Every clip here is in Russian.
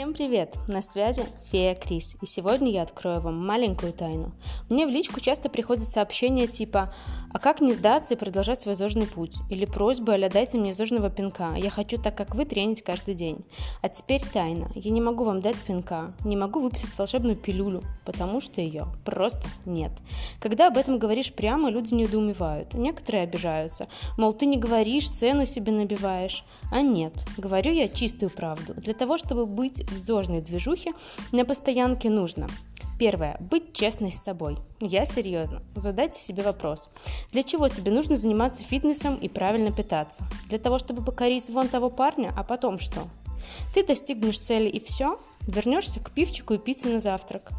Всем привет! На связи Фея Крис, и сегодня я открою вам маленькую тайну. Мне в личку часто приходят сообщения типа «А как не сдаться и продолжать свой зожный путь?» или просьбы «Аля, дайте мне зожного пинка, я хочу так, как вы, тренить каждый день». А теперь тайна. Я не могу вам дать пинка, не могу выписать волшебную пилюлю, потому что ее просто нет. Когда об этом говоришь прямо, люди недоумевают. Некоторые обижаются, мол, ты не говоришь, цену себе набиваешь. А нет, говорю я чистую правду. Для того, чтобы быть в зожной движухе на постоянке нужно Первое. Быть честной с собой. Я серьезно. Задайте себе вопрос. Для чего тебе нужно заниматься фитнесом и правильно питаться? Для того, чтобы покорить вон того парня, а потом что? Ты достигнешь цели и все? Вернешься к пивчику и пицце на завтрак?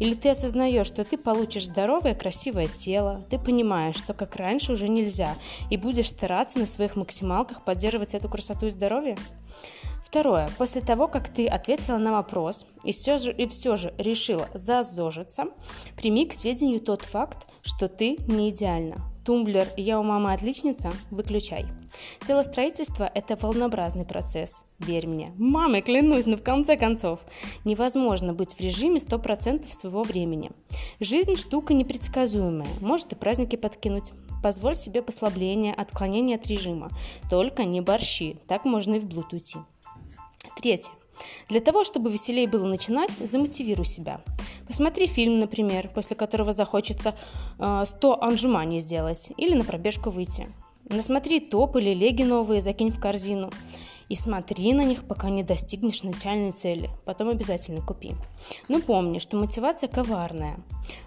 Или ты осознаешь, что ты получишь здоровое, красивое тело, ты понимаешь, что как раньше уже нельзя, и будешь стараться на своих максималках поддерживать эту красоту и здоровье? Второе. После того, как ты ответила на вопрос и все же, и все же решила зазожиться, прими к сведению тот факт, что ты не идеальна. Тумблер «Я у мамы отличница» выключай. Телостроительство – это волнообразный процесс. Верь мне. Мамой клянусь, но в конце концов. Невозможно быть в режиме 100% своего времени. Жизнь – штука непредсказуемая. Может и праздники подкинуть. Позволь себе послабление, отклонение от режима. Только не борщи. Так можно и в блуд уйти. Третье. Для того, чтобы веселее было начинать, замотивируй себя. Посмотри фильм, например, после которого захочется э, 100 анжуманий сделать или на пробежку выйти. Насмотри топ или леги новые, закинь в корзину и смотри на них, пока не достигнешь начальной цели. Потом обязательно купи. Но помни, что мотивация коварная.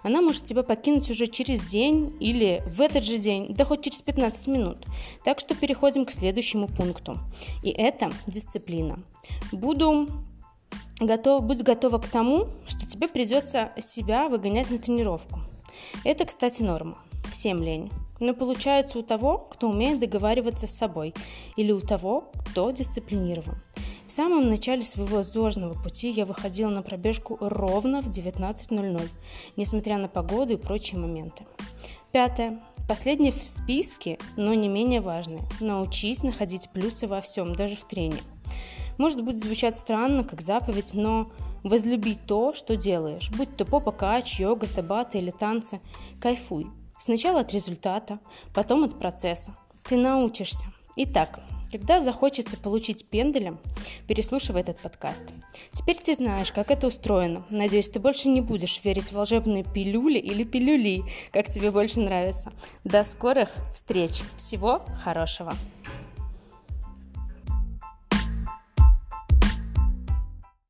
Она может тебя покинуть уже через день или в этот же день, да хоть через 15 минут. Так что переходим к следующему пункту. И это дисциплина. Буду готов, будь готова к тому, что тебе придется себя выгонять на тренировку. Это, кстати, норма. Всем лень но получается у того, кто умеет договариваться с собой, или у того, кто дисциплинирован. В самом начале своего зожного пути я выходила на пробежку ровно в 19.00, несмотря на погоду и прочие моменты. Пятое. Последнее в списке, но не менее важное. Научись находить плюсы во всем, даже в трене. Может быть звучать странно, как заповедь, но возлюби то, что делаешь. Будь то попа кач, йога, табата или танцы. Кайфуй. Сначала от результата, потом от процесса. Ты научишься. Итак, когда захочется получить пенделем, переслушивай этот подкаст. Теперь ты знаешь, как это устроено. Надеюсь, ты больше не будешь верить в волшебные пилюли или пилюли, как тебе больше нравится. До скорых встреч. Всего хорошего.